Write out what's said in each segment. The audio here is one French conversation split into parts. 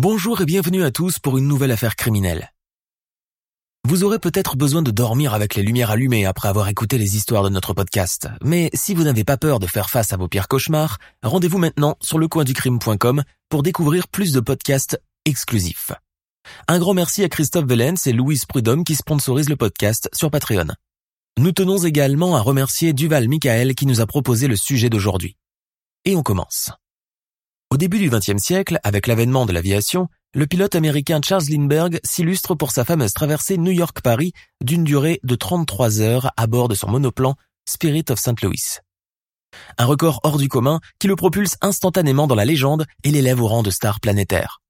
Bonjour et bienvenue à tous pour une nouvelle affaire criminelle. Vous aurez peut-être besoin de dormir avec les lumières allumées après avoir écouté les histoires de notre podcast, mais si vous n'avez pas peur de faire face à vos pires cauchemars, rendez-vous maintenant sur lecoinducrime.com pour découvrir plus de podcasts exclusifs. Un grand merci à Christophe Vellens et Louise Prudhomme qui sponsorisent le podcast sur Patreon. Nous tenons également à remercier Duval Michael qui nous a proposé le sujet d'aujourd'hui. Et on commence. Au début du XXe siècle, avec l'avènement de l'aviation, le pilote américain Charles Lindbergh s'illustre pour sa fameuse traversée New York-Paris d'une durée de 33 heures à bord de son monoplan Spirit of St. Louis. Un record hors du commun qui le propulse instantanément dans la légende et l'élève au rang de star planétaire.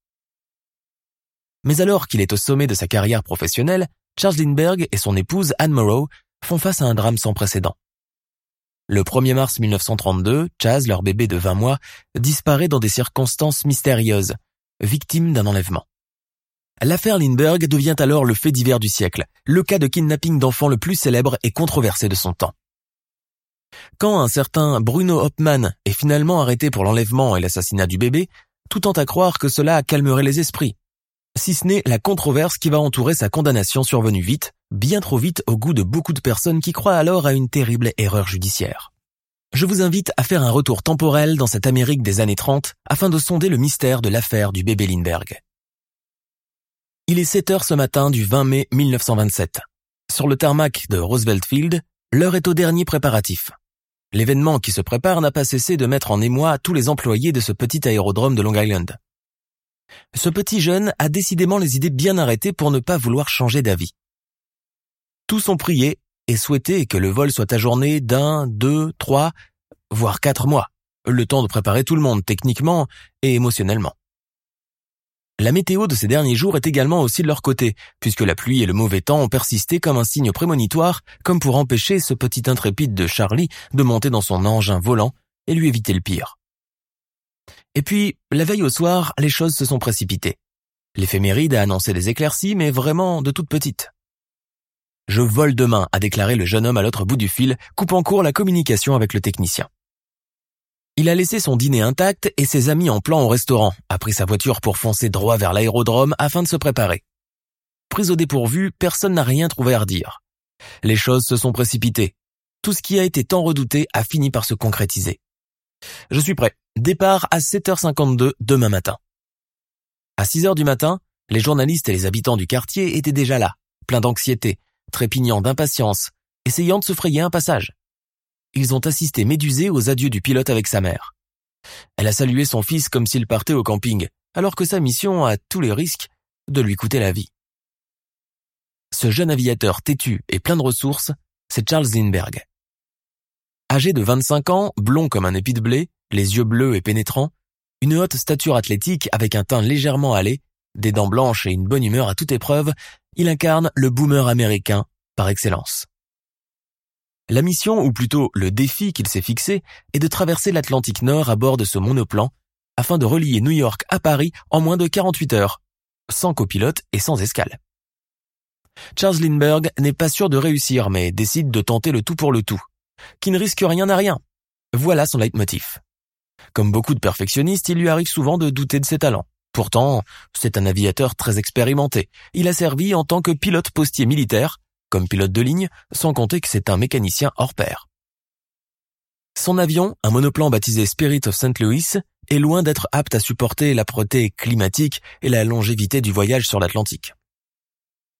Mais alors qu'il est au sommet de sa carrière professionnelle, Charles Lindbergh et son épouse Anne Morrow font face à un drame sans précédent. Le 1er mars 1932, Chaz, leur bébé de 20 mois, disparaît dans des circonstances mystérieuses, victime d'un enlèvement. L'affaire Lindbergh devient alors le fait divers du siècle, le cas de kidnapping d'enfants le plus célèbre et controversé de son temps. Quand un certain Bruno Hopman est finalement arrêté pour l'enlèvement et l'assassinat du bébé, tout tend à croire que cela calmerait les esprits. Si ce n'est la controverse qui va entourer sa condamnation survenue vite, bien trop vite au goût de beaucoup de personnes qui croient alors à une terrible erreur judiciaire je vous invite à faire un retour temporel dans cette Amérique des années 30 afin de sonder le mystère de l'affaire du bébé Lindbergh. Il est 7 heures ce matin du 20 mai 1927. Sur le tarmac de Roosevelt Field, l'heure est au dernier préparatif. L'événement qui se prépare n'a pas cessé de mettre en émoi tous les employés de ce petit aérodrome de Long Island. Ce petit jeune a décidément les idées bien arrêtées pour ne pas vouloir changer d'avis. Tous ont prié et souhaité que le vol soit ajourné d'un, deux, trois, voire quatre mois, le temps de préparer tout le monde techniquement et émotionnellement. La météo de ces derniers jours est également aussi de leur côté, puisque la pluie et le mauvais temps ont persisté comme un signe prémonitoire, comme pour empêcher ce petit intrépide de Charlie de monter dans son engin volant et lui éviter le pire. Et puis, la veille au soir, les choses se sont précipitées. L'éphéméride a annoncé des éclaircies, mais vraiment de toutes petites. Je vole demain, a déclaré le jeune homme à l'autre bout du fil, coupant court la communication avec le technicien. Il a laissé son dîner intact et ses amis en plan au restaurant, a pris sa voiture pour foncer droit vers l'aérodrome afin de se préparer. Pris au dépourvu, personne n'a rien trouvé à redire. Les choses se sont précipitées. Tout ce qui a été tant redouté a fini par se concrétiser. Je suis prêt. Départ à 7h52 demain matin. À 6h du matin, les journalistes et les habitants du quartier étaient déjà là, pleins d'anxiété, trépignant d'impatience, essayant de se frayer un passage. Ils ont assisté médusés aux adieux du pilote avec sa mère. Elle a salué son fils comme s'il partait au camping, alors que sa mission a tous les risques de lui coûter la vie. Ce jeune aviateur têtu et plein de ressources, c'est Charles Lindbergh. Âgé de 25 ans, blond comme un épi de blé, les yeux bleus et pénétrants, une haute stature athlétique avec un teint légèrement hâlé, des dents blanches et une bonne humeur à toute épreuve, il incarne le boomer américain par excellence. La mission, ou plutôt le défi qu'il s'est fixé, est de traverser l'Atlantique Nord à bord de ce monoplan afin de relier New York à Paris en moins de 48 heures, sans copilote et sans escale. Charles Lindbergh n'est pas sûr de réussir mais décide de tenter le tout pour le tout. Qui ne risque rien n'a rien. Voilà son leitmotiv. Comme beaucoup de perfectionnistes, il lui arrive souvent de douter de ses talents. Pourtant, c'est un aviateur très expérimenté. Il a servi en tant que pilote postier militaire, comme pilote de ligne, sans compter que c'est un mécanicien hors pair. Son avion, un monoplan baptisé Spirit of St. Louis, est loin d'être apte à supporter l'âpreté climatique et la longévité du voyage sur l'Atlantique.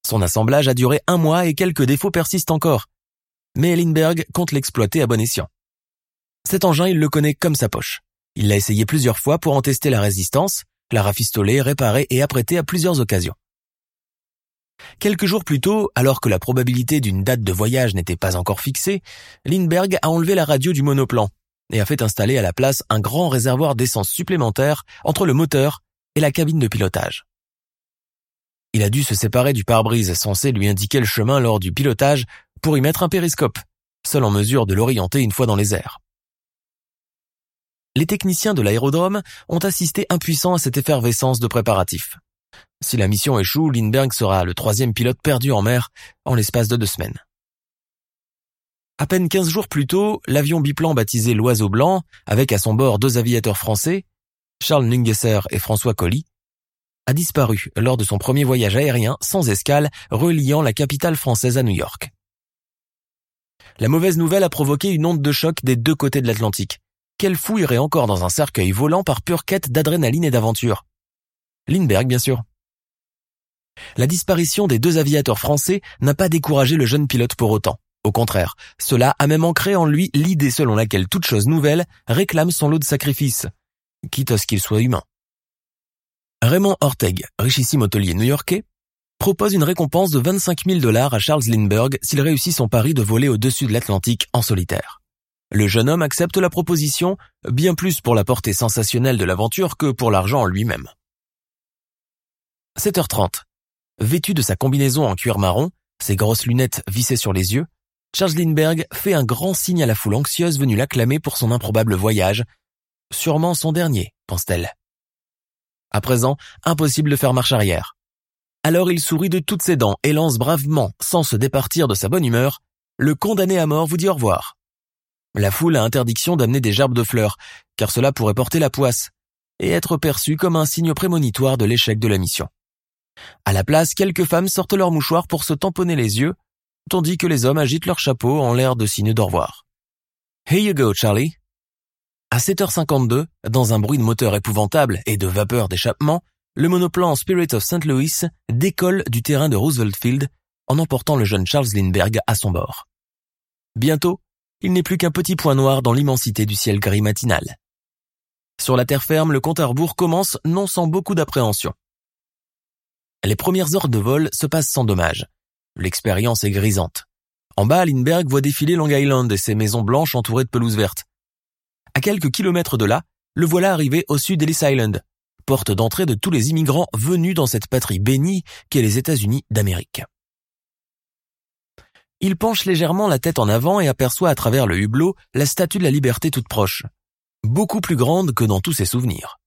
Son assemblage a duré un mois et quelques défauts persistent encore. Mais Lindbergh compte l'exploiter à bon escient. Cet engin, il le connaît comme sa poche. Il l'a essayé plusieurs fois pour en tester la résistance, la rafistoler, réparer et apprêter à plusieurs occasions. Quelques jours plus tôt, alors que la probabilité d'une date de voyage n'était pas encore fixée, Lindbergh a enlevé la radio du monoplan et a fait installer à la place un grand réservoir d'essence supplémentaire entre le moteur et la cabine de pilotage. Il a dû se séparer du pare-brise censé lui indiquer le chemin lors du pilotage pour y mettre un périscope, seul en mesure de l'orienter une fois dans les airs. Les techniciens de l'aérodrome ont assisté impuissants à cette effervescence de préparatifs. Si la mission échoue, Lindbergh sera le troisième pilote perdu en mer en l'espace de deux semaines. À peine 15 jours plus tôt, l'avion biplan baptisé l'Oiseau Blanc, avec à son bord deux aviateurs français, Charles Nungesser et François Colly, a disparu lors de son premier voyage aérien sans escale reliant la capitale française à New York. La mauvaise nouvelle a provoqué une onde de choc des deux côtés de l'Atlantique. Quel fou irait encore dans un cercueil volant par pure quête d'adrénaline et d'aventure? Lindbergh, bien sûr. La disparition des deux aviateurs français n'a pas découragé le jeune pilote pour autant. Au contraire, cela a même ancré en lui l'idée selon laquelle toute chose nouvelle réclame son lot de sacrifices, quitte à ce qu'il soit humain. Raymond Orteg, richissime hôtelier new-yorkais, propose une récompense de 25 000 dollars à Charles Lindbergh s'il réussit son pari de voler au-dessus de l'Atlantique en solitaire. Le jeune homme accepte la proposition, bien plus pour la portée sensationnelle de l'aventure que pour l'argent en lui-même. 7h30. Vêtu de sa combinaison en cuir marron, ses grosses lunettes vissées sur les yeux, Charles Lindbergh fait un grand signe à la foule anxieuse venue l'acclamer pour son improbable voyage. Sûrement son dernier, pense-t-elle. À présent, impossible de faire marche arrière. Alors il sourit de toutes ses dents et lance bravement, sans se départir de sa bonne humeur, le condamné à mort vous dit au revoir. La foule a interdiction d'amener des gerbes de fleurs, car cela pourrait porter la poisse, et être perçu comme un signe prémonitoire de l'échec de la mission. À la place, quelques femmes sortent leurs mouchoirs pour se tamponner les yeux, tandis que les hommes agitent leurs chapeaux en l'air de signe d'au revoir. Here you go, Charlie. À 7h52, dans un bruit de moteur épouvantable et de vapeur d'échappement, le monoplan Spirit of St. Louis décolle du terrain de Roosevelt Field en emportant le jeune Charles Lindbergh à son bord. Bientôt, il n'est plus qu'un petit point noir dans l'immensité du ciel gris matinal. Sur la terre ferme, le compte à rebours commence non sans beaucoup d'appréhension. Les premières heures de vol se passent sans dommage. L'expérience est grisante. En bas, Lindbergh voit défiler Long Island et ses maisons blanches entourées de pelouse verte. À quelques kilomètres de là, le voilà arrivé au sud d'Ellis Island, porte d'entrée de tous les immigrants venus dans cette patrie bénie qu'est les États-Unis d'Amérique. Il penche légèrement la tête en avant et aperçoit à travers le hublot la statue de la liberté toute proche, beaucoup plus grande que dans tous ses souvenirs.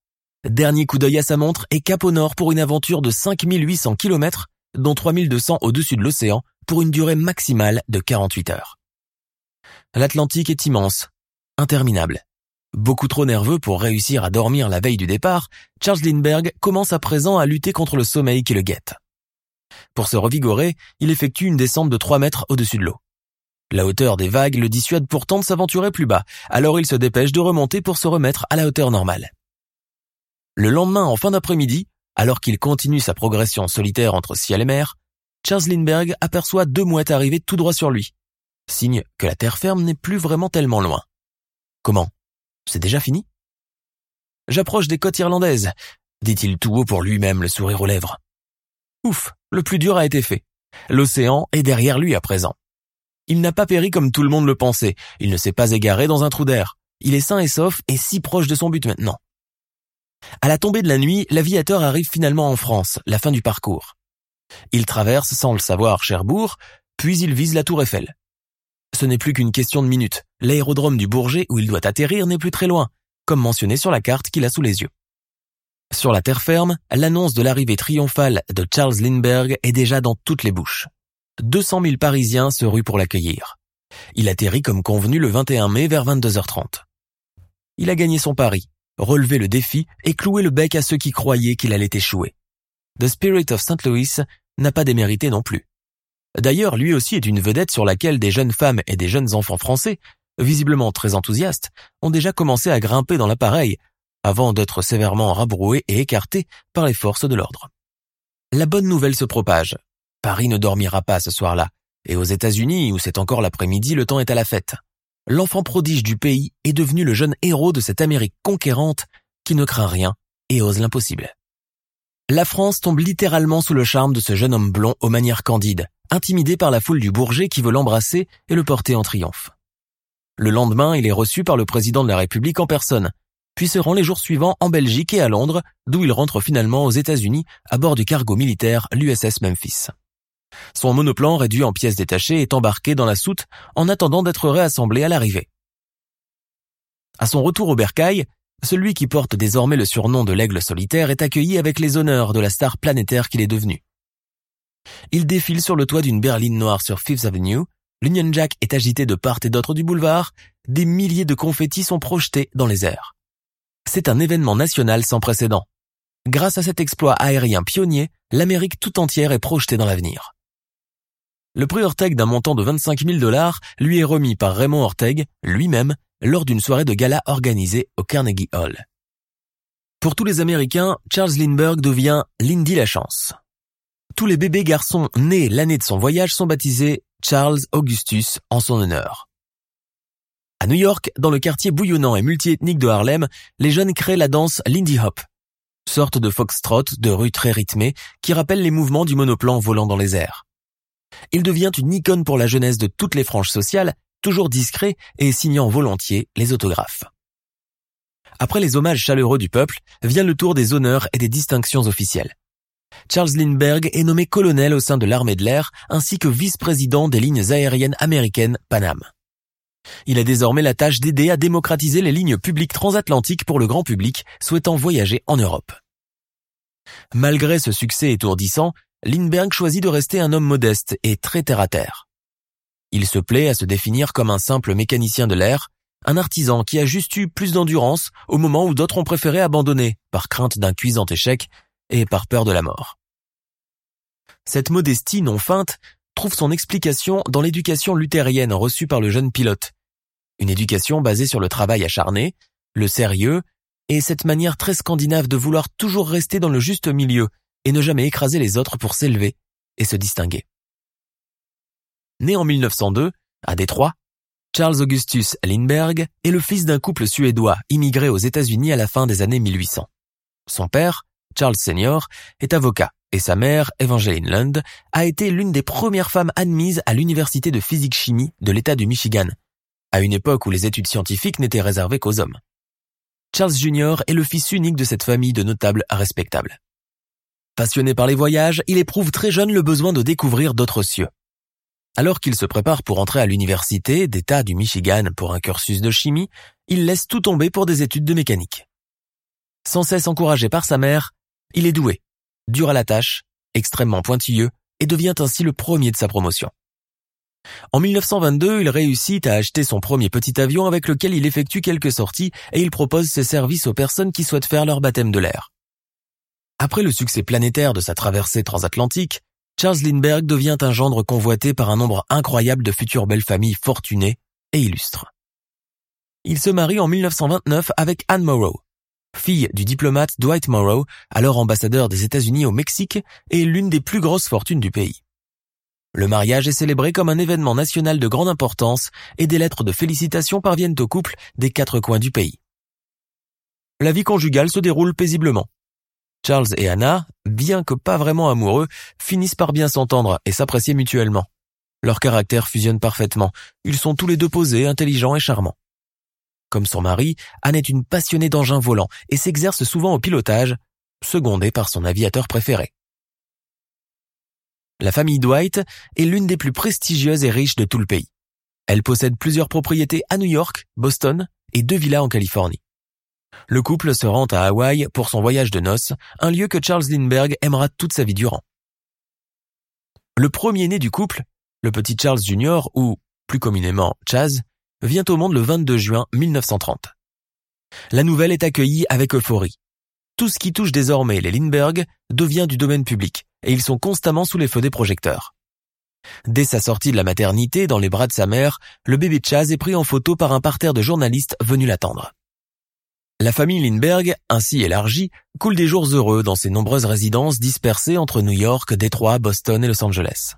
Dernier coup d'œil à sa montre et cap au nord pour une aventure de 5800 km, dont 3200 au-dessus de l'océan, pour une durée maximale de 48 heures. L'Atlantique est immense, interminable. Beaucoup trop nerveux pour réussir à dormir la veille du départ, Charles Lindbergh commence à présent à lutter contre le sommeil qui le guette. Pour se revigorer, il effectue une descente de 3 mètres au-dessus de l'eau. La hauteur des vagues le dissuade pourtant de s'aventurer plus bas, alors il se dépêche de remonter pour se remettre à la hauteur normale. Le lendemain, en fin d'après-midi, alors qu'il continue sa progression solitaire entre ciel et mer, Charles Lindbergh aperçoit deux mouettes arriver tout droit sur lui, signe que la terre ferme n'est plus vraiment tellement loin. Comment? C'est déjà fini? J'approche des côtes irlandaises, dit-il tout haut pour lui-même le sourire aux lèvres. Ouf, le plus dur a été fait. L'océan est derrière lui à présent. Il n'a pas péri comme tout le monde le pensait, il ne s'est pas égaré dans un trou d'air. Il est sain et sauf et si proche de son but maintenant. À la tombée de la nuit, l'aviateur arrive finalement en France, la fin du parcours. Il traverse, sans le savoir, Cherbourg, puis il vise la tour Eiffel. Ce n'est plus qu'une question de minutes. L'aérodrome du Bourget où il doit atterrir n'est plus très loin, comme mentionné sur la carte qu'il a sous les yeux. Sur la terre ferme, l'annonce de l'arrivée triomphale de Charles Lindbergh est déjà dans toutes les bouches. 200 000 Parisiens se ruent pour l'accueillir. Il atterrit comme convenu le 21 mai vers 22h30. Il a gagné son pari, relevé le défi et cloué le bec à ceux qui croyaient qu'il allait échouer. The Spirit of St. Louis n'a pas démérité non plus. D'ailleurs, lui aussi est une vedette sur laquelle des jeunes femmes et des jeunes enfants français, visiblement très enthousiastes, ont déjà commencé à grimper dans l'appareil, avant d'être sévèrement rabroués et écartés par les forces de l'ordre. La bonne nouvelle se propage. Paris ne dormira pas ce soir-là, et aux États-Unis, où c'est encore l'après-midi, le temps est à la fête. L'enfant prodige du pays est devenu le jeune héros de cette Amérique conquérante qui ne craint rien et ose l'impossible. La France tombe littéralement sous le charme de ce jeune homme blond aux manières candides, intimidé par la foule du Bourget qui veut l'embrasser et le porter en triomphe. Le lendemain, il est reçu par le président de la République en personne, puis se rend les jours suivants en Belgique et à Londres, d'où il rentre finalement aux États-Unis à bord du cargo militaire l'USS Memphis. Son monoplan réduit en pièces détachées est embarqué dans la soute en attendant d'être réassemblé à l'arrivée. À son retour au bercail, celui qui porte désormais le surnom de l'aigle solitaire est accueilli avec les honneurs de la star planétaire qu'il est devenu. Il défile sur le toit d'une berline noire sur Fifth Avenue, l'Union Jack est agité de part et d'autre du boulevard, des milliers de confettis sont projetés dans les airs. C'est un événement national sans précédent. Grâce à cet exploit aérien pionnier, l'Amérique tout entière est projetée dans l'avenir. Le prix Orteg d'un montant de 25 000 dollars lui est remis par Raymond Orteg, lui-même, lors d'une soirée de gala organisée au Carnegie Hall. Pour tous les Américains, Charles Lindbergh devient Lindy la chance. Tous les bébés garçons nés l'année de son voyage sont baptisés Charles Augustus en son honneur. À New York, dans le quartier bouillonnant et multiethnique de Harlem, les jeunes créent la danse Lindy Hop, sorte de foxtrot de rue très rythmée qui rappelle les mouvements du monoplan volant dans les airs. Il devient une icône pour la jeunesse de toutes les franges sociales, toujours discret et signant volontiers les autographes. Après les hommages chaleureux du peuple, vient le tour des honneurs et des distinctions officielles. Charles Lindbergh est nommé colonel au sein de l'armée de l'air ainsi que vice-président des lignes aériennes américaines Panam. Il a désormais la tâche d'aider à démocratiser les lignes publiques transatlantiques pour le grand public souhaitant voyager en Europe. Malgré ce succès étourdissant, Lindbergh choisit de rester un homme modeste et très terre-à-terre. Il se plaît à se définir comme un simple mécanicien de l'air, un artisan qui a juste eu plus d'endurance au moment où d'autres ont préféré abandonner par crainte d'un cuisant échec et par peur de la mort. Cette modestie non feinte trouve son explication dans l'éducation luthérienne reçue par le jeune pilote. Une éducation basée sur le travail acharné, le sérieux, et cette manière très scandinave de vouloir toujours rester dans le juste milieu et ne jamais écraser les autres pour s'élever et se distinguer. Né en 1902, à Détroit, Charles Augustus Lindbergh est le fils d'un couple suédois immigré aux États-Unis à la fin des années 1800. Son père, Charles Senior, est avocat et sa mère, Evangeline Lund, a été l'une des premières femmes admises à l'université de physique-chimie de l'État du Michigan, à une époque où les études scientifiques n'étaient réservées qu'aux hommes. Charles Jr. est le fils unique de cette famille de notables respectables. Passionné par les voyages, il éprouve très jeune le besoin de découvrir d'autres cieux. Alors qu'il se prépare pour entrer à l'université d'État du Michigan pour un cursus de chimie, il laisse tout tomber pour des études de mécanique. Sans cesse encouragé par sa mère, il est doué, dur à la tâche, extrêmement pointilleux et devient ainsi le premier de sa promotion. En 1922, il réussit à acheter son premier petit avion avec lequel il effectue quelques sorties et il propose ses services aux personnes qui souhaitent faire leur baptême de l'air. Après le succès planétaire de sa traversée transatlantique, Charles Lindbergh devient un gendre convoité par un nombre incroyable de futures belles familles fortunées et illustres. Il se marie en 1929 avec Anne Morrow, fille du diplomate Dwight Morrow, alors ambassadeur des États-Unis au Mexique et l'une des plus grosses fortunes du pays. Le mariage est célébré comme un événement national de grande importance et des lettres de félicitations parviennent au couple des quatre coins du pays. La vie conjugale se déroule paisiblement. Charles et Anna, bien que pas vraiment amoureux, finissent par bien s'entendre et s'apprécier mutuellement. Leurs caractères fusionnent parfaitement. Ils sont tous les deux posés, intelligents et charmants. Comme son mari, Anne est une passionnée d'engins volants et s'exerce souvent au pilotage, secondée par son aviateur préféré. La famille Dwight est l'une des plus prestigieuses et riches de tout le pays. Elle possède plusieurs propriétés à New York, Boston et deux villas en Californie. Le couple se rend à Hawaï pour son voyage de noces, un lieu que Charles Lindbergh aimera toute sa vie durant. Le premier-né du couple, le petit Charles Jr. ou, plus communément, Chaz, vient au monde le 22 juin 1930. La nouvelle est accueillie avec euphorie. Tout ce qui touche désormais les Lindbergh devient du domaine public et ils sont constamment sous les feux des projecteurs. Dès sa sortie de la maternité dans les bras de sa mère, le bébé Chaz est pris en photo par un parterre de journalistes venus l'attendre. La famille Lindbergh, ainsi élargie, coule des jours heureux dans ses nombreuses résidences dispersées entre New York, Détroit, Boston et Los Angeles.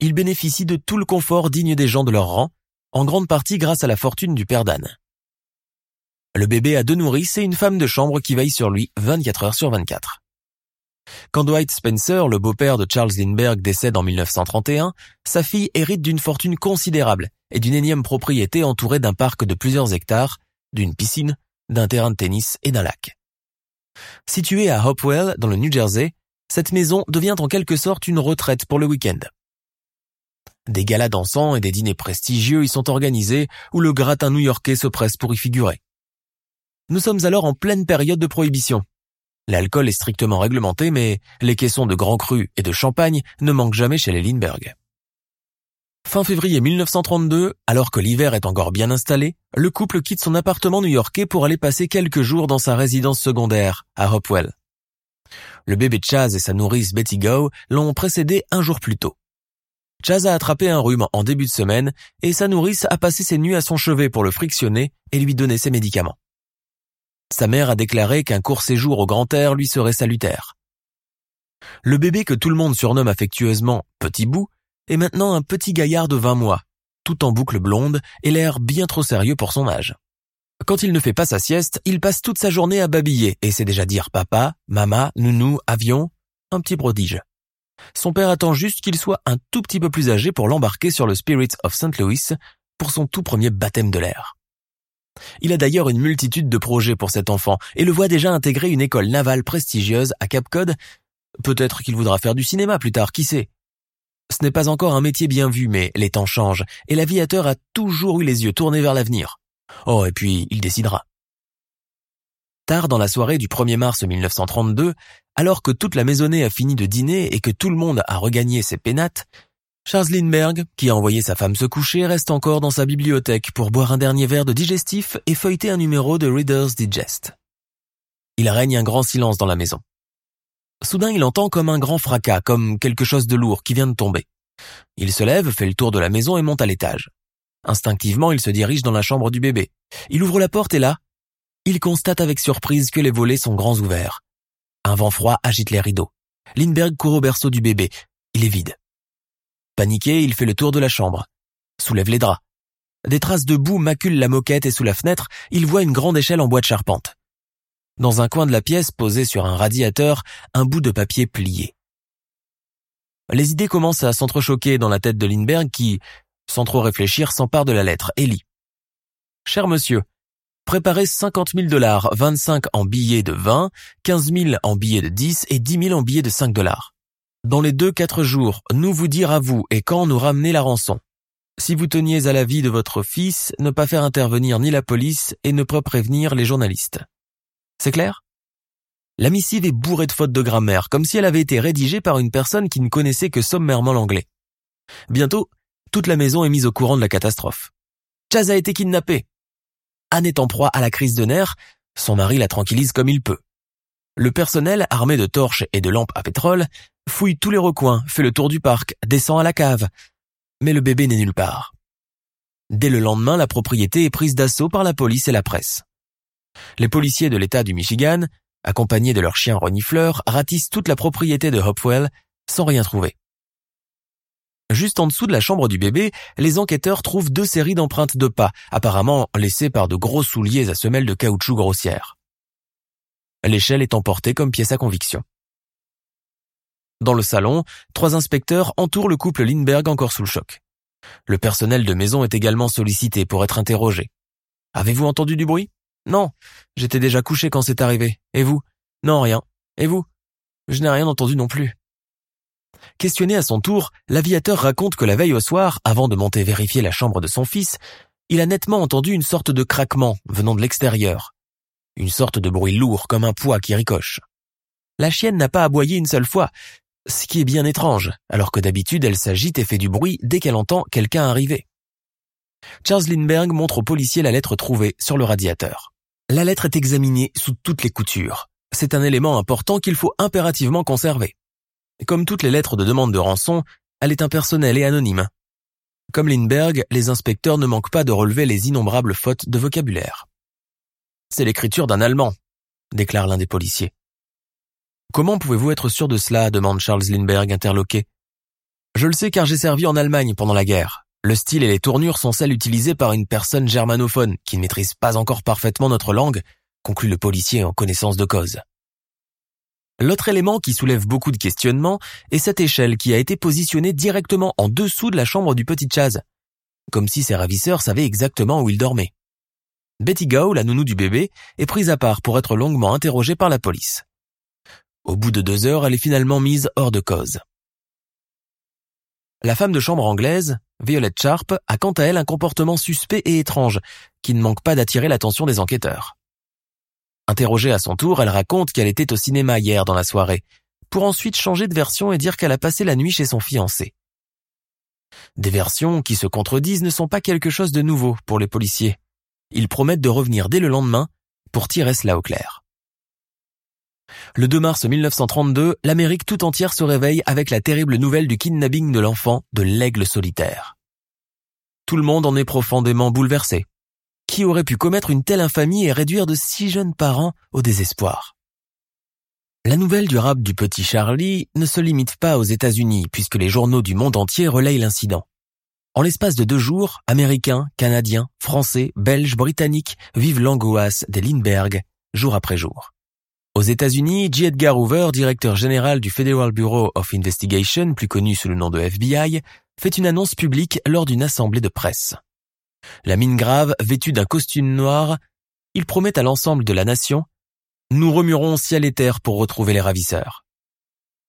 Ils bénéficient de tout le confort digne des gens de leur rang, en grande partie grâce à la fortune du père d'Anne. Le bébé a deux nourrices et une femme de chambre qui veille sur lui 24 heures sur 24. Quand Dwight Spencer, le beau-père de Charles Lindbergh, décède en 1931, sa fille hérite d'une fortune considérable et d'une énième propriété entourée d'un parc de plusieurs hectares, d'une piscine d'un terrain de tennis et d'un lac. Située à Hopewell, dans le New Jersey, cette maison devient en quelque sorte une retraite pour le week-end. Des galas dansants et des dîners prestigieux y sont organisés où le gratin new-yorkais se presse pour y figurer. Nous sommes alors en pleine période de prohibition. L'alcool est strictement réglementé, mais les caissons de grands crus et de champagne ne manquent jamais chez les Lindbergh. Fin février 1932, alors que l'hiver est encore bien installé, le couple quitte son appartement new-yorkais pour aller passer quelques jours dans sa résidence secondaire, à Hopewell. Le bébé Chaz et sa nourrice Betty Gow l'ont précédé un jour plus tôt. Chaz a attrapé un rhume en début de semaine et sa nourrice a passé ses nuits à son chevet pour le frictionner et lui donner ses médicaments. Sa mère a déclaré qu'un court séjour au grand air lui serait salutaire. Le bébé que tout le monde surnomme affectueusement Petit Bout est maintenant un petit gaillard de 20 mois, tout en boucle blonde et l'air bien trop sérieux pour son âge. Quand il ne fait pas sa sieste, il passe toute sa journée à babiller et c'est déjà dire papa, mama, nounou, avion, un petit prodige. Son père attend juste qu'il soit un tout petit peu plus âgé pour l'embarquer sur le Spirit of St. Louis pour son tout premier baptême de l'air. Il a d'ailleurs une multitude de projets pour cet enfant et le voit déjà intégrer une école navale prestigieuse à Cap Cod. Peut-être qu'il voudra faire du cinéma plus tard, qui sait? Ce n'est pas encore un métier bien vu, mais les temps changent et l'aviateur a toujours eu les yeux tournés vers l'avenir. Oh, et puis il décidera. Tard dans la soirée du 1er mars 1932, alors que toute la maisonnée a fini de dîner et que tout le monde a regagné ses pénates, Charles Lindbergh, qui a envoyé sa femme se coucher, reste encore dans sa bibliothèque pour boire un dernier verre de digestif et feuilleter un numéro de Reader's Digest. Il règne un grand silence dans la maison. Soudain, il entend comme un grand fracas, comme quelque chose de lourd qui vient de tomber. Il se lève, fait le tour de la maison et monte à l'étage. Instinctivement, il se dirige dans la chambre du bébé. Il ouvre la porte et là, il constate avec surprise que les volets sont grands ouverts. Un vent froid agite les rideaux. Lindbergh court au berceau du bébé. Il est vide. Paniqué, il fait le tour de la chambre. Soulève les draps. Des traces de boue maculent la moquette et sous la fenêtre, il voit une grande échelle en bois de charpente. Dans un coin de la pièce, posé sur un radiateur, un bout de papier plié. Les idées commencent à s'entrechoquer dans la tête de Lindbergh qui, sans trop réfléchir, s'empare de la lettre et lit. Cher monsieur, préparez 50 000 dollars, 25 en billets de 20, 15 000 en billets de 10 et 10 000 en billets de 5 dollars. Dans les deux quatre jours, nous vous dire à vous et quand nous ramener la rançon. Si vous teniez à la vie de votre fils, ne pas faire intervenir ni la police et ne pas prévenir les journalistes. C'est clair? La missive est bourrée de fautes de grammaire, comme si elle avait été rédigée par une personne qui ne connaissait que sommairement l'anglais. Bientôt, toute la maison est mise au courant de la catastrophe. Chaz a été kidnappé. Anne est en proie à la crise de nerfs, son mari la tranquillise comme il peut. Le personnel, armé de torches et de lampes à pétrole, fouille tous les recoins, fait le tour du parc, descend à la cave. Mais le bébé n'est nulle part. Dès le lendemain, la propriété est prise d'assaut par la police et la presse. Les policiers de l'État du Michigan, accompagnés de leurs chiens renifleurs, ratissent toute la propriété de Hopewell sans rien trouver. Juste en dessous de la chambre du bébé, les enquêteurs trouvent deux séries d'empreintes de pas, apparemment laissées par de gros souliers à semelles de caoutchouc grossières. L'échelle est emportée comme pièce à conviction. Dans le salon, trois inspecteurs entourent le couple Lindbergh encore sous le choc. Le personnel de maison est également sollicité pour être interrogé. Avez-vous entendu du bruit? Non, j'étais déjà couché quand c'est arrivé. Et vous? Non, rien. Et vous? Je n'ai rien entendu non plus. Questionné à son tour, l'aviateur raconte que la veille au soir, avant de monter vérifier la chambre de son fils, il a nettement entendu une sorte de craquement venant de l'extérieur. Une sorte de bruit lourd comme un poids qui ricoche. La chienne n'a pas aboyé une seule fois, ce qui est bien étrange, alors que d'habitude elle s'agite et fait du bruit dès qu'elle entend quelqu'un arriver. Charles Lindbergh montre au policier la lettre trouvée sur le radiateur. La lettre est examinée sous toutes les coutures. C'est un élément important qu'il faut impérativement conserver. Comme toutes les lettres de demande de rançon, elle est impersonnelle et anonyme. Comme Lindbergh, les inspecteurs ne manquent pas de relever les innombrables fautes de vocabulaire. C'est l'écriture d'un Allemand, déclare l'un des policiers. Comment pouvez-vous être sûr de cela demande Charles Lindbergh interloqué. Je le sais car j'ai servi en Allemagne pendant la guerre. Le style et les tournures sont celles utilisées par une personne germanophone qui ne maîtrise pas encore parfaitement notre langue, conclut le policier en connaissance de cause. L'autre élément qui soulève beaucoup de questionnements est cette échelle qui a été positionnée directement en dessous de la chambre du petit Chaz, comme si ses ravisseurs savaient exactement où il dormait. Betty Gao, la nounou du bébé, est prise à part pour être longuement interrogée par la police. Au bout de deux heures, elle est finalement mise hors de cause. La femme de chambre anglaise, Violet Sharp, a quant à elle un comportement suspect et étrange, qui ne manque pas d'attirer l'attention des enquêteurs. Interrogée à son tour, elle raconte qu'elle était au cinéma hier dans la soirée, pour ensuite changer de version et dire qu'elle a passé la nuit chez son fiancé. Des versions qui se contredisent ne sont pas quelque chose de nouveau pour les policiers. Ils promettent de revenir dès le lendemain pour tirer cela au clair. Le 2 mars 1932, l'Amérique tout entière se réveille avec la terrible nouvelle du kidnapping de l'enfant de l'aigle solitaire. Tout le monde en est profondément bouleversé. Qui aurait pu commettre une telle infamie et réduire de si jeunes parents au désespoir La nouvelle du rap du petit Charlie ne se limite pas aux États-Unis puisque les journaux du monde entier relayent l'incident. En l'espace de deux jours, Américains, Canadiens, Français, Belges, Britanniques vivent l'angoisse des Lindbergh jour après jour. Aux États-Unis, J. Edgar Hoover, directeur général du Federal Bureau of Investigation, plus connu sous le nom de FBI, fait une annonce publique lors d'une assemblée de presse. La mine grave, vêtue d'un costume noir, il promet à l'ensemble de la nation Nous remuerons ciel et terre pour retrouver les ravisseurs.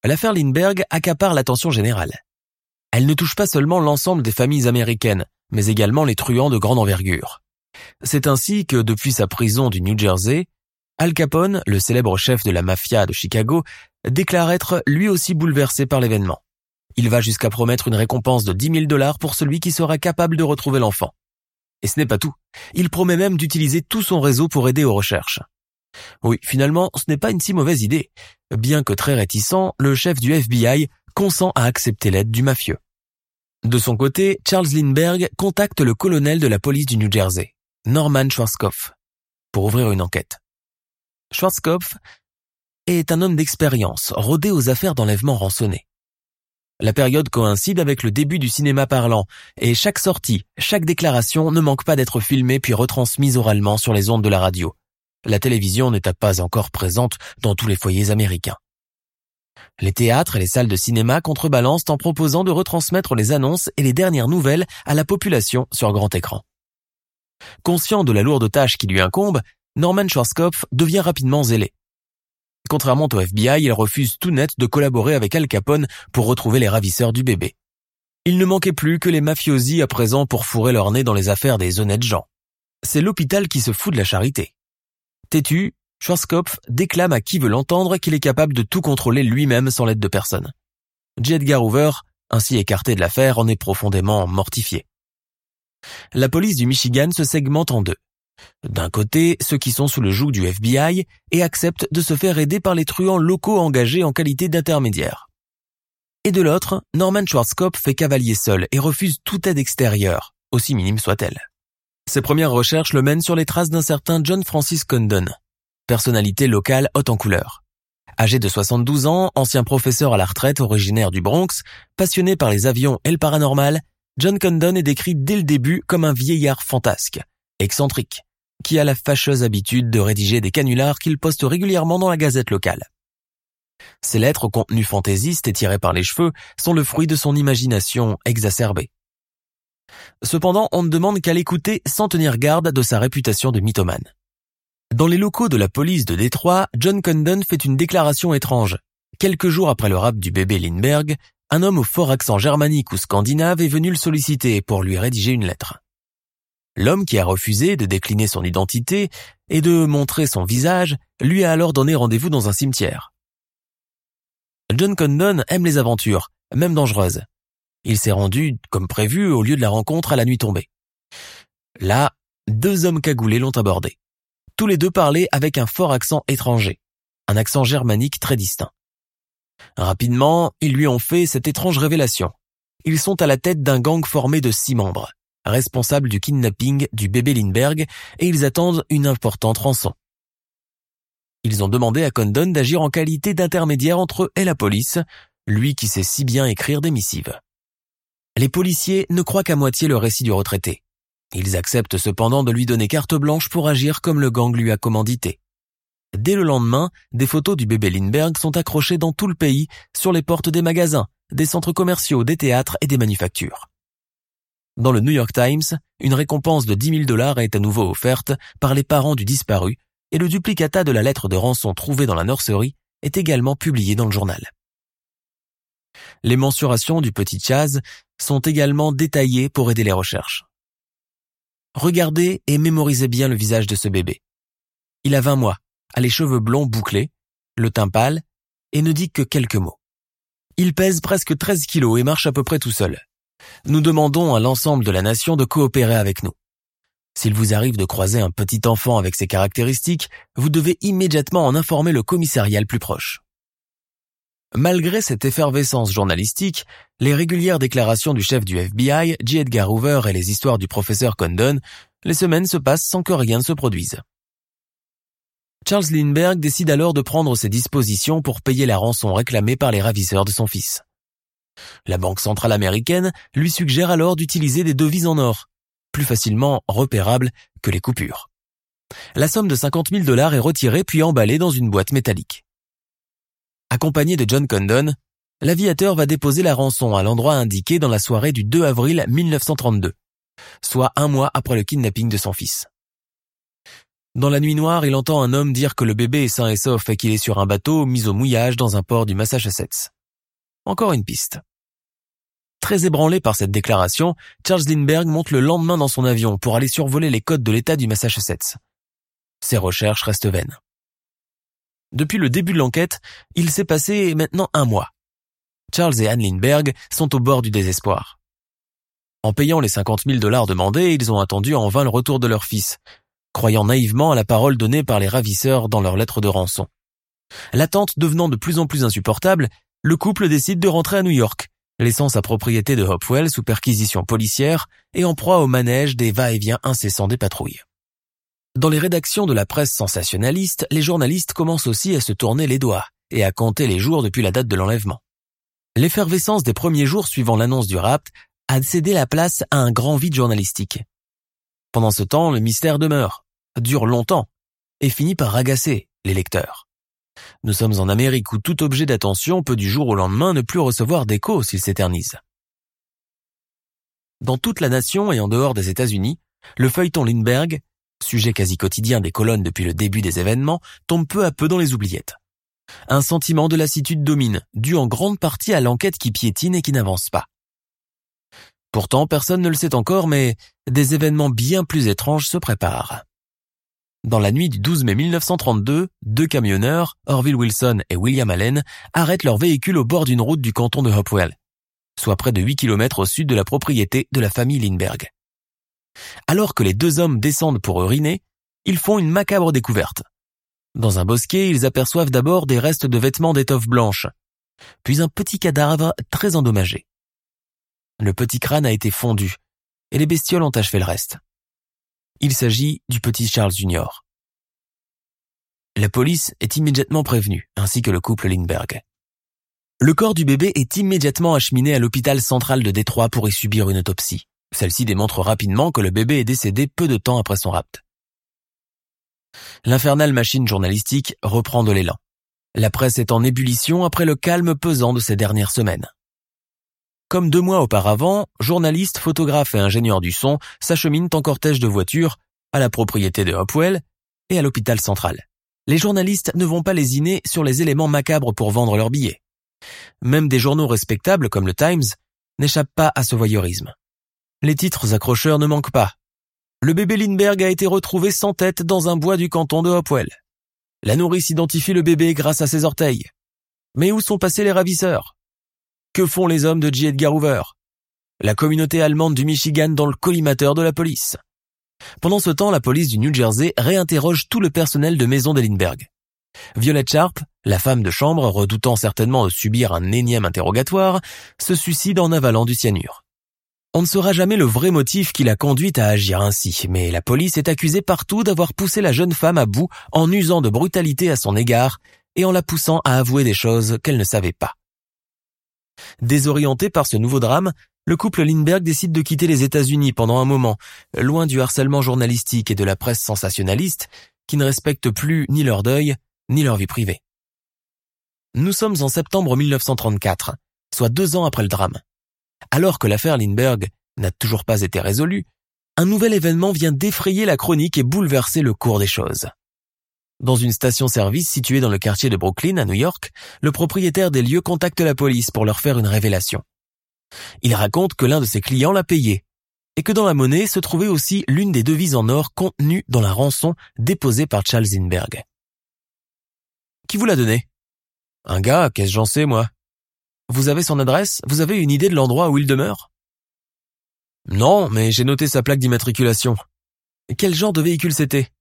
L'affaire Lindbergh accapare l'attention générale. Elle ne touche pas seulement l'ensemble des familles américaines, mais également les truands de grande envergure. C'est ainsi que, depuis sa prison du New Jersey, Al Capone, le célèbre chef de la mafia de Chicago, déclare être lui aussi bouleversé par l'événement. Il va jusqu'à promettre une récompense de 10 000 dollars pour celui qui sera capable de retrouver l'enfant. Et ce n'est pas tout. Il promet même d'utiliser tout son réseau pour aider aux recherches. Oui, finalement, ce n'est pas une si mauvaise idée. Bien que très réticent, le chef du FBI consent à accepter l'aide du mafieux. De son côté, Charles Lindbergh contacte le colonel de la police du New Jersey, Norman Schwarzkopf, pour ouvrir une enquête. Schwarzkopf est un homme d'expérience, rodé aux affaires d'enlèvement rançonné. La période coïncide avec le début du cinéma parlant, et chaque sortie, chaque déclaration ne manque pas d'être filmée puis retransmise oralement sur les ondes de la radio. La télévision n'était pas encore présente dans tous les foyers américains. Les théâtres et les salles de cinéma contrebalancent en proposant de retransmettre les annonces et les dernières nouvelles à la population sur grand écran. Conscient de la lourde tâche qui lui incombe, Norman Schwarzkopf devient rapidement zélé. Contrairement au FBI, il refuse tout net de collaborer avec Al Capone pour retrouver les ravisseurs du bébé. Il ne manquait plus que les mafiosi à présent pour fourrer leur nez dans les affaires des honnêtes gens. C'est l'hôpital qui se fout de la charité. Têtu, Schwarzkopf déclame à qui veut l'entendre qu'il est capable de tout contrôler lui-même sans l'aide de personne. J. Edgar Hoover, ainsi écarté de l'affaire, en est profondément mortifié. La police du Michigan se segmente en deux. D'un côté, ceux qui sont sous le joug du FBI et acceptent de se faire aider par les truands locaux engagés en qualité d'intermédiaires. Et de l'autre, Norman Schwarzkopf fait cavalier seul et refuse toute aide extérieure, aussi minime soit-elle. Ses premières recherches le mènent sur les traces d'un certain John Francis Condon, personnalité locale haute en couleur. Âgé de 72 ans, ancien professeur à la retraite originaire du Bronx, passionné par les avions et le paranormal, John Condon est décrit dès le début comme un vieillard fantasque, excentrique, qui a la fâcheuse habitude de rédiger des canulars qu'il poste régulièrement dans la gazette locale. Ces lettres au contenu fantaisiste et tirées par les cheveux sont le fruit de son imagination exacerbée. Cependant, on ne demande qu'à l'écouter sans tenir garde de sa réputation de mythomane. Dans les locaux de la police de Détroit, John Condon fait une déclaration étrange. Quelques jours après le rap du bébé Lindbergh, un homme au fort accent germanique ou scandinave est venu le solliciter pour lui rédiger une lettre. L'homme qui a refusé de décliner son identité et de montrer son visage lui a alors donné rendez-vous dans un cimetière. John Condon aime les aventures, même dangereuses. Il s'est rendu, comme prévu, au lieu de la rencontre à la nuit tombée. Là, deux hommes cagoulés l'ont abordé. Tous les deux parlaient avec un fort accent étranger, un accent germanique très distinct. Rapidement, ils lui ont fait cette étrange révélation. Ils sont à la tête d'un gang formé de six membres responsable du kidnapping du bébé Lindbergh, et ils attendent une importante rançon. Ils ont demandé à Condon d'agir en qualité d'intermédiaire entre eux et la police, lui qui sait si bien écrire des missives. Les policiers ne croient qu'à moitié le récit du retraité. Ils acceptent cependant de lui donner carte blanche pour agir comme le gang lui a commandité. Dès le lendemain, des photos du bébé Lindbergh sont accrochées dans tout le pays sur les portes des magasins, des centres commerciaux, des théâtres et des manufactures. Dans le New York Times, une récompense de 10 000 dollars est à nouveau offerte par les parents du disparu et le duplicata de la lettre de rançon trouvée dans la nurserie est également publié dans le journal. Les mensurations du petit Chaz sont également détaillées pour aider les recherches. Regardez et mémorisez bien le visage de ce bébé. Il a 20 mois, a les cheveux blonds bouclés, le teint pâle, et ne dit que quelques mots. Il pèse presque 13 kilos et marche à peu près tout seul. Nous demandons à l'ensemble de la nation de coopérer avec nous. S'il vous arrive de croiser un petit enfant avec ces caractéristiques, vous devez immédiatement en informer le commissariat le plus proche. Malgré cette effervescence journalistique, les régulières déclarations du chef du FBI, J. Edgar Hoover et les histoires du professeur Condon, les semaines se passent sans que rien ne se produise. Charles Lindbergh décide alors de prendre ses dispositions pour payer la rançon réclamée par les ravisseurs de son fils. La Banque centrale américaine lui suggère alors d'utiliser des devises en or, plus facilement repérables que les coupures. La somme de 50 000 dollars est retirée puis emballée dans une boîte métallique. Accompagné de John Condon, l'aviateur va déposer la rançon à l'endroit indiqué dans la soirée du 2 avril 1932, soit un mois après le kidnapping de son fils. Dans la nuit noire, il entend un homme dire que le bébé est sain et sauf et qu'il est sur un bateau mis au mouillage dans un port du Massachusetts. Encore une piste. Très ébranlé par cette déclaration, Charles Lindbergh monte le lendemain dans son avion pour aller survoler les côtes de l'État du Massachusetts. Ses recherches restent vaines. Depuis le début de l'enquête, il s'est passé maintenant un mois. Charles et Anne Lindbergh sont au bord du désespoir. En payant les 50 000 dollars demandés, ils ont attendu en vain le retour de leur fils, croyant naïvement à la parole donnée par les ravisseurs dans leur lettre de rançon. L'attente devenant de plus en plus insupportable, le couple décide de rentrer à New York, laissant sa propriété de Hopewell sous perquisition policière et en proie au manège des va-et-vient incessants des patrouilles. Dans les rédactions de la presse sensationnaliste, les journalistes commencent aussi à se tourner les doigts et à compter les jours depuis la date de l'enlèvement. L'effervescence des premiers jours suivant l'annonce du rapt a cédé la place à un grand vide journalistique. Pendant ce temps, le mystère demeure, dure longtemps, et finit par agacer les lecteurs. Nous sommes en Amérique où tout objet d'attention peut du jour au lendemain ne plus recevoir d'écho s'il s'éternise. Dans toute la nation et en dehors des États-Unis, le feuilleton Lindbergh sujet quasi quotidien des colonnes depuis le début des événements, tombe peu à peu dans les oubliettes. Un sentiment de lassitude domine, dû en grande partie à l'enquête qui piétine et qui n'avance pas. Pourtant, personne ne le sait encore, mais des événements bien plus étranges se préparent. Dans la nuit du 12 mai 1932, deux camionneurs, Orville Wilson et William Allen, arrêtent leur véhicule au bord d'une route du canton de Hopewell, soit près de 8 km au sud de la propriété de la famille Lindbergh. Alors que les deux hommes descendent pour uriner, ils font une macabre découverte. Dans un bosquet, ils aperçoivent d'abord des restes de vêtements d'étoffe blanche, puis un petit cadavre très endommagé. Le petit crâne a été fondu, et les bestioles ont achevé le reste. Il s'agit du petit Charles Junior. La police est immédiatement prévenue, ainsi que le couple Lindbergh. Le corps du bébé est immédiatement acheminé à l'hôpital central de Détroit pour y subir une autopsie. Celle-ci démontre rapidement que le bébé est décédé peu de temps après son rapt. L'infernale machine journalistique reprend de l'élan. La presse est en ébullition après le calme pesant de ces dernières semaines. Comme deux mois auparavant, journalistes, photographes et ingénieurs du son s'acheminent en cortège de voitures à la propriété de Hopwell et à l'hôpital central. Les journalistes ne vont pas lésiner sur les éléments macabres pour vendre leurs billets. Même des journaux respectables comme le Times n'échappent pas à ce voyeurisme. Les titres accrocheurs ne manquent pas. Le bébé Lindbergh a été retrouvé sans tête dans un bois du canton de Hopwell. La nourrice identifie le bébé grâce à ses orteils. Mais où sont passés les ravisseurs? Que font les hommes de J. Edgar Hoover? La communauté allemande du Michigan dans le collimateur de la police. Pendant ce temps, la police du New Jersey réinterroge tout le personnel de maison de Lindbergh. Violette Sharp, la femme de chambre, redoutant certainement de subir un énième interrogatoire, se suicide en avalant du cyanure. On ne saura jamais le vrai motif qui l'a conduite à agir ainsi, mais la police est accusée partout d'avoir poussé la jeune femme à bout en usant de brutalité à son égard et en la poussant à avouer des choses qu'elle ne savait pas. Désorienté par ce nouveau drame, le couple Lindbergh décide de quitter les États-Unis pendant un moment, loin du harcèlement journalistique et de la presse sensationnaliste qui ne respectent plus ni leur deuil, ni leur vie privée. Nous sommes en septembre 1934, soit deux ans après le drame. Alors que l'affaire Lindbergh n'a toujours pas été résolu, un nouvel événement vient défrayer la chronique et bouleverser le cours des choses. Dans une station-service située dans le quartier de Brooklyn, à New York, le propriétaire des lieux contacte la police pour leur faire une révélation. Il raconte que l'un de ses clients l'a payé et que dans la monnaie se trouvait aussi l'une des devises en or contenues dans la rançon déposée par Charles Zinberg. Qui vous l'a donné? Un gars, qu'est-ce j'en sais, moi? Vous avez son adresse? Vous avez une idée de l'endroit où il demeure? Non, mais j'ai noté sa plaque d'immatriculation. Quel genre de véhicule c'était?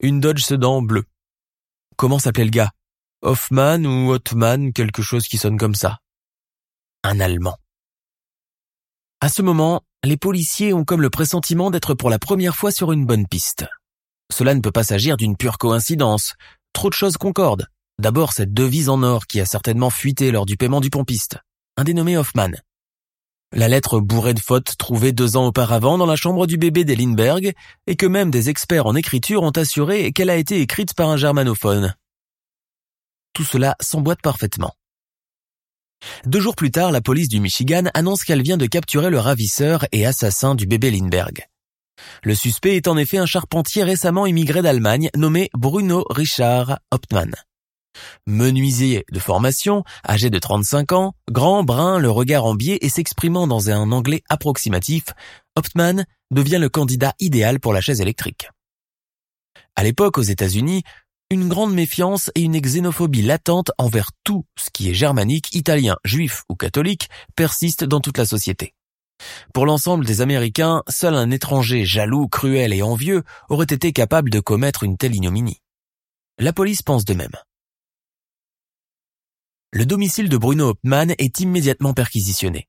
Une Dodge Sedan bleue. Comment s'appelait le gars? Hoffman ou Ottman, quelque chose qui sonne comme ça. Un Allemand. À ce moment, les policiers ont comme le pressentiment d'être pour la première fois sur une bonne piste. Cela ne peut pas s'agir d'une pure coïncidence. Trop de choses concordent. D'abord cette devise en or qui a certainement fuité lors du paiement du pompiste, un dénommé Hoffman. La lettre bourrée de fautes trouvée deux ans auparavant dans la chambre du bébé des Lindbergh et que même des experts en écriture ont assuré qu'elle a été écrite par un germanophone. Tout cela s'emboîte parfaitement. Deux jours plus tard, la police du Michigan annonce qu'elle vient de capturer le ravisseur et assassin du bébé Lindbergh. Le suspect est en effet un charpentier récemment immigré d'Allemagne nommé Bruno Richard Hauptmann. Menuisier de formation, âgé de 35 ans, grand, brun, le regard en biais et s'exprimant dans un anglais approximatif, Hauptmann devient le candidat idéal pour la chaise électrique. À l'époque, aux États-Unis, une grande méfiance et une xénophobie latente envers tout ce qui est germanique, italien, juif ou catholique persistent dans toute la société. Pour l'ensemble des Américains, seul un étranger jaloux, cruel et envieux aurait été capable de commettre une telle ignominie. La police pense de même. Le domicile de Bruno Hauptmann est immédiatement perquisitionné.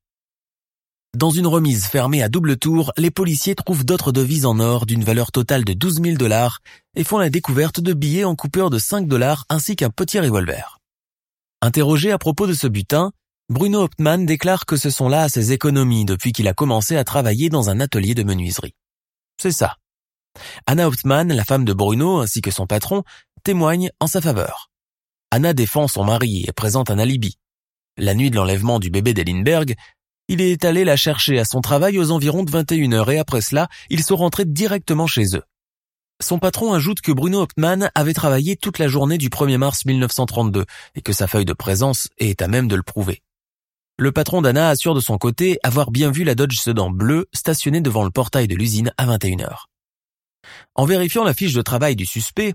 Dans une remise fermée à double tour, les policiers trouvent d'autres devises en or d'une valeur totale de 12 000 dollars et font la découverte de billets en coupure de 5 dollars ainsi qu'un petit revolver. Interrogé à propos de ce butin, Bruno Hauptmann déclare que ce sont là ses économies depuis qu'il a commencé à travailler dans un atelier de menuiserie. C'est ça. Anna Hauptmann, la femme de Bruno ainsi que son patron, témoignent en sa faveur. Anna défend son mari et présente un alibi. La nuit de l'enlèvement du bébé d'Ellenberg, il est allé la chercher à son travail aux environs de 21 heures et après cela, ils sont rentrés directement chez eux. Son patron ajoute que Bruno Hauptmann avait travaillé toute la journée du 1er mars 1932 et que sa feuille de présence est à même de le prouver. Le patron d'Anna assure de son côté avoir bien vu la Dodge Sedan bleue stationnée devant le portail de l'usine à 21 heures. En vérifiant la fiche de travail du suspect,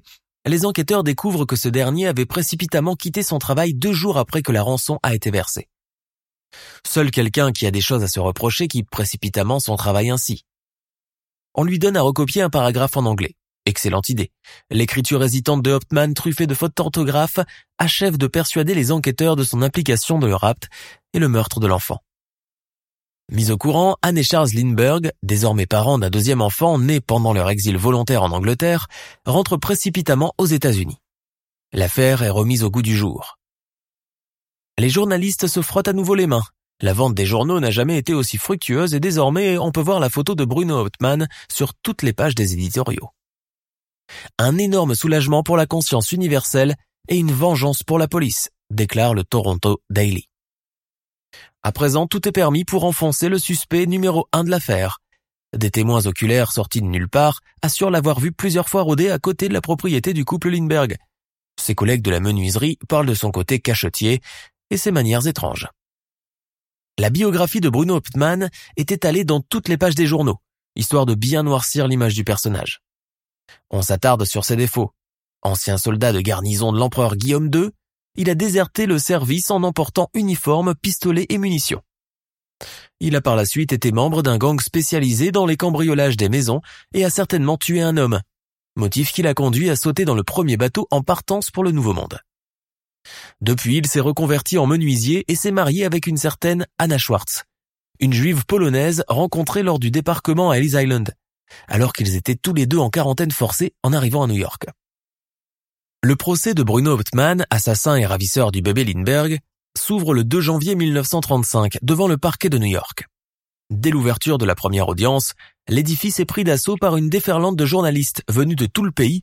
les enquêteurs découvrent que ce dernier avait précipitamment quitté son travail deux jours après que la rançon a été versée. Seul quelqu'un qui a des choses à se reprocher quitte précipitamment son travail ainsi. On lui donne à recopier un paragraphe en anglais. Excellente idée. L'écriture hésitante de Hauptmann, truffée de fautes d'orthographe, achève de persuader les enquêteurs de son implication dans le rapt et le meurtre de l'enfant. Mis au courant, Anne et Charles Lindbergh, désormais parents d'un deuxième enfant né pendant leur exil volontaire en Angleterre, rentrent précipitamment aux États-Unis. L'affaire est remise au goût du jour. Les journalistes se frottent à nouveau les mains. La vente des journaux n'a jamais été aussi fructueuse et désormais on peut voir la photo de Bruno Hauptmann sur toutes les pages des éditoriaux. Un énorme soulagement pour la conscience universelle et une vengeance pour la police, déclare le Toronto Daily. À présent, tout est permis pour enfoncer le suspect numéro un de l'affaire. Des témoins oculaires sortis de nulle part assurent l'avoir vu plusieurs fois rôder à côté de la propriété du couple Lindbergh. Ses collègues de la menuiserie parlent de son côté cachetier et ses manières étranges. La biographie de Bruno Hauptmann est étalée dans toutes les pages des journaux, histoire de bien noircir l'image du personnage. On s'attarde sur ses défauts. Ancien soldat de garnison de l'empereur Guillaume II, il a déserté le service en emportant uniforme, pistolet et munitions. Il a par la suite été membre d'un gang spécialisé dans les cambriolages des maisons et a certainement tué un homme, motif qui l'a conduit à sauter dans le premier bateau en partance pour le Nouveau Monde. Depuis, il s'est reconverti en menuisier et s'est marié avec une certaine Anna Schwartz, une juive polonaise rencontrée lors du débarquement à Ellis Island, alors qu'ils étaient tous les deux en quarantaine forcée en arrivant à New York. Le procès de Bruno Hauptmann, assassin et ravisseur du bébé Lindbergh, s'ouvre le 2 janvier 1935 devant le parquet de New York. Dès l'ouverture de la première audience, l'édifice est pris d'assaut par une déferlante de journalistes venus de tout le pays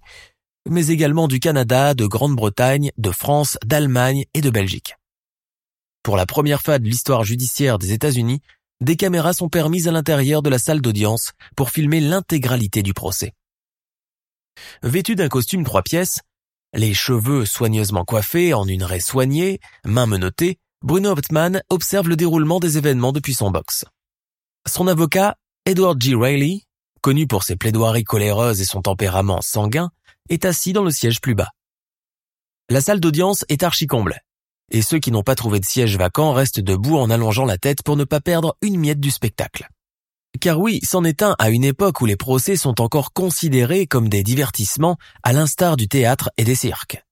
mais également du Canada, de Grande-Bretagne, de France, d'Allemagne et de Belgique. Pour la première fois de l'histoire judiciaire des États-Unis, des caméras sont permises à l'intérieur de la salle d'audience pour filmer l'intégralité du procès. Vêtu d'un costume trois pièces, les cheveux soigneusement coiffés en une raie soignée, mains menottées, Bruno Hauptmann observe le déroulement des événements depuis son box. Son avocat, Edward G. Reilly, connu pour ses plaidoiries coléreuses et son tempérament sanguin, est assis dans le siège plus bas. La salle d'audience est archi-comble, et ceux qui n'ont pas trouvé de siège vacant restent debout en allongeant la tête pour ne pas perdre une miette du spectacle. Car oui, c'en est un à une époque où les procès sont encore considérés comme des divertissements à l'instar du théâtre et des cirques.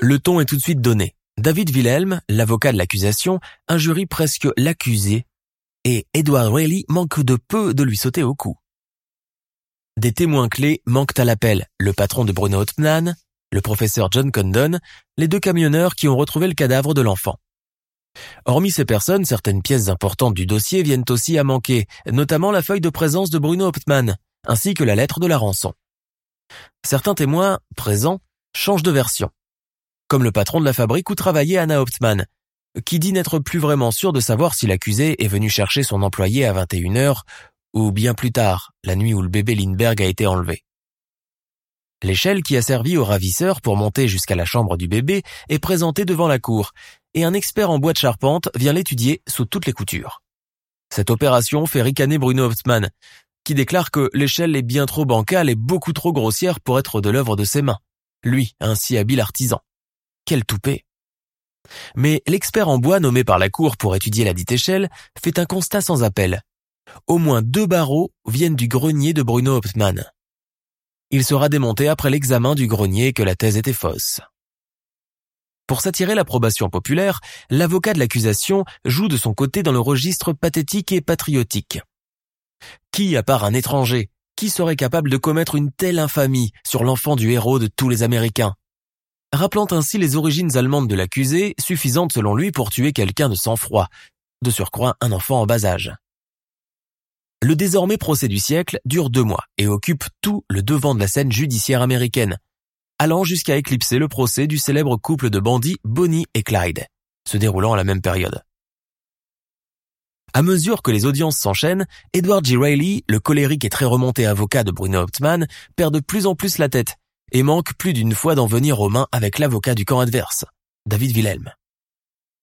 Le ton est tout de suite donné. David Wilhelm, l'avocat de l'accusation, injurie presque l'accusé et Edward Reilly manque de peu de lui sauter au cou. Des témoins clés manquent à l'appel, le patron de Bruno Hauptmann, le professeur John Condon, les deux camionneurs qui ont retrouvé le cadavre de l'enfant. Hormis ces personnes, certaines pièces importantes du dossier viennent aussi à manquer, notamment la feuille de présence de Bruno Hauptmann, ainsi que la lettre de la rançon. Certains témoins, présents, changent de version. Comme le patron de la fabrique où travaillait Anna Hauptmann, qui dit n'être plus vraiment sûr de savoir si l'accusé est venu chercher son employé à 21h ou bien plus tard, la nuit où le bébé Lindbergh a été enlevé. L'échelle qui a servi au ravisseur pour monter jusqu'à la chambre du bébé est présentée devant la cour, et un expert en bois de charpente vient l'étudier sous toutes les coutures. Cette opération fait ricaner Bruno Hauptmann, qui déclare que l'échelle est bien trop bancale et beaucoup trop grossière pour être de l'œuvre de ses mains. Lui, un si habile artisan. Quel toupet. Mais l'expert en bois nommé par la cour pour étudier la dite échelle fait un constat sans appel. Au moins deux barreaux viennent du grenier de Bruno Hauptmann. Il sera démonté après l'examen du grenier que la thèse était fausse. Pour s'attirer l'approbation populaire, l'avocat de l'accusation joue de son côté dans le registre pathétique et patriotique. Qui, à part un étranger, qui serait capable de commettre une telle infamie sur l'enfant du héros de tous les Américains? Rappelant ainsi les origines allemandes de l'accusé, suffisantes selon lui pour tuer quelqu'un de sang-froid, de surcroît un enfant en bas âge. Le désormais procès du siècle dure deux mois et occupe tout le devant de la scène judiciaire américaine, allant jusqu'à éclipser le procès du célèbre couple de bandits Bonnie et Clyde, se déroulant à la même période. À mesure que les audiences s'enchaînent, Edward G. Reilly, le colérique et très remonté avocat de Bruno Hauptmann, perd de plus en plus la tête et manque plus d'une fois d'en venir aux mains avec l'avocat du camp adverse, David Wilhelm.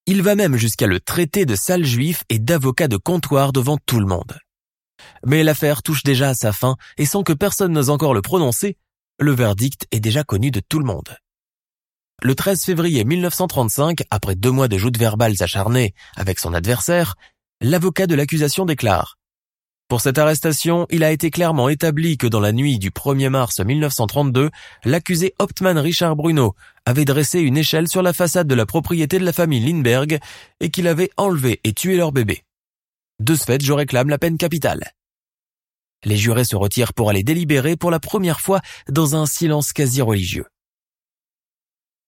Il va même jusqu'à le traiter de sale juif et d'avocat de comptoir devant tout le monde. Mais l'affaire touche déjà à sa fin et sans que personne n'ose encore le prononcer, le verdict est déjà connu de tout le monde. Le 13 février 1935, après deux mois de joutes verbales acharnées avec son adversaire, l'avocat de l'accusation déclare pour cette arrestation, il a été clairement établi que dans la nuit du 1er mars 1932, l'accusé Hauptmann Richard Bruno avait dressé une échelle sur la façade de la propriété de la famille Lindbergh et qu'il avait enlevé et tué leur bébé. De ce fait, je réclame la peine capitale. Les jurés se retirent pour aller délibérer pour la première fois dans un silence quasi religieux.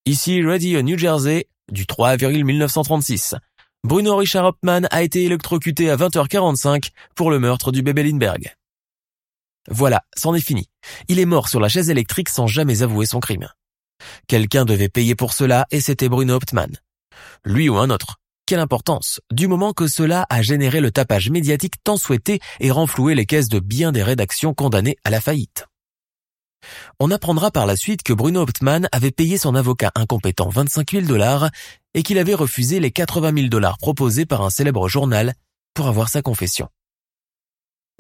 Ici Radio New Jersey, du 3 avril 1936. Bruno Richard Hauptmann a été électrocuté à 20h45 pour le meurtre du bébé Lindbergh. Voilà, c'en est fini. Il est mort sur la chaise électrique sans jamais avouer son crime. Quelqu'un devait payer pour cela et c'était Bruno Hauptmann. Lui ou un autre. Quelle importance, du moment que cela a généré le tapage médiatique tant souhaité et renfloué les caisses de bien des rédactions condamnées à la faillite. On apprendra par la suite que Bruno Hauptmann avait payé son avocat incompétent 25 000 dollars et qu'il avait refusé les 80 000 dollars proposés par un célèbre journal pour avoir sa confession.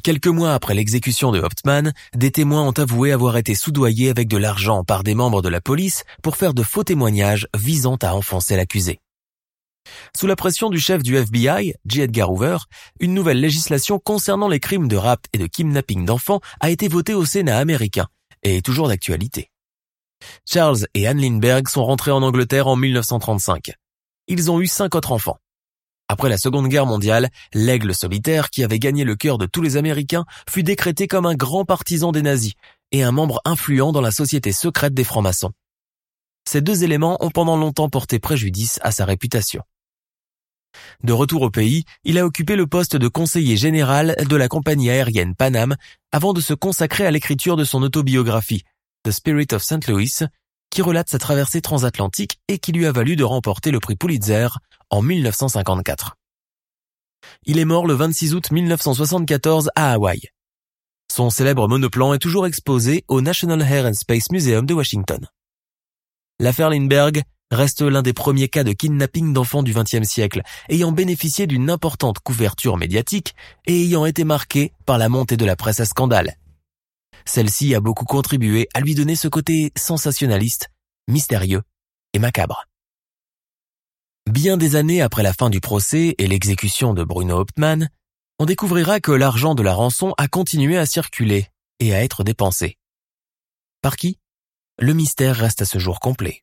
Quelques mois après l'exécution de Hauptmann, des témoins ont avoué avoir été soudoyés avec de l'argent par des membres de la police pour faire de faux témoignages visant à enfoncer l'accusé. Sous la pression du chef du FBI, J. Edgar Hoover, une nouvelle législation concernant les crimes de rapt et de kidnapping d'enfants a été votée au Sénat américain et est toujours d'actualité. Charles et Anne Lindbergh sont rentrés en Angleterre en 1935. Ils ont eu cinq autres enfants. Après la Seconde Guerre mondiale, l'aigle solitaire qui avait gagné le cœur de tous les Américains fut décrété comme un grand partisan des nazis et un membre influent dans la société secrète des francs-maçons. Ces deux éléments ont pendant longtemps porté préjudice à sa réputation. De retour au pays, il a occupé le poste de conseiller général de la compagnie aérienne Panam avant de se consacrer à l'écriture de son autobiographie, The Spirit of St. Louis, qui relate sa traversée transatlantique et qui lui a valu de remporter le prix Pulitzer en 1954. Il est mort le 26 août 1974 à Hawaï. Son célèbre monoplan est toujours exposé au National Air and Space Museum de Washington. L'affaire Lindbergh reste l'un des premiers cas de kidnapping d'enfants du XXe siècle, ayant bénéficié d'une importante couverture médiatique et ayant été marqué par la montée de la presse à scandale. Celle-ci a beaucoup contribué à lui donner ce côté sensationnaliste, mystérieux et macabre. Bien des années après la fin du procès et l'exécution de Bruno Hauptmann, on découvrira que l'argent de la rançon a continué à circuler et à être dépensé. Par qui? Le mystère reste à ce jour complet.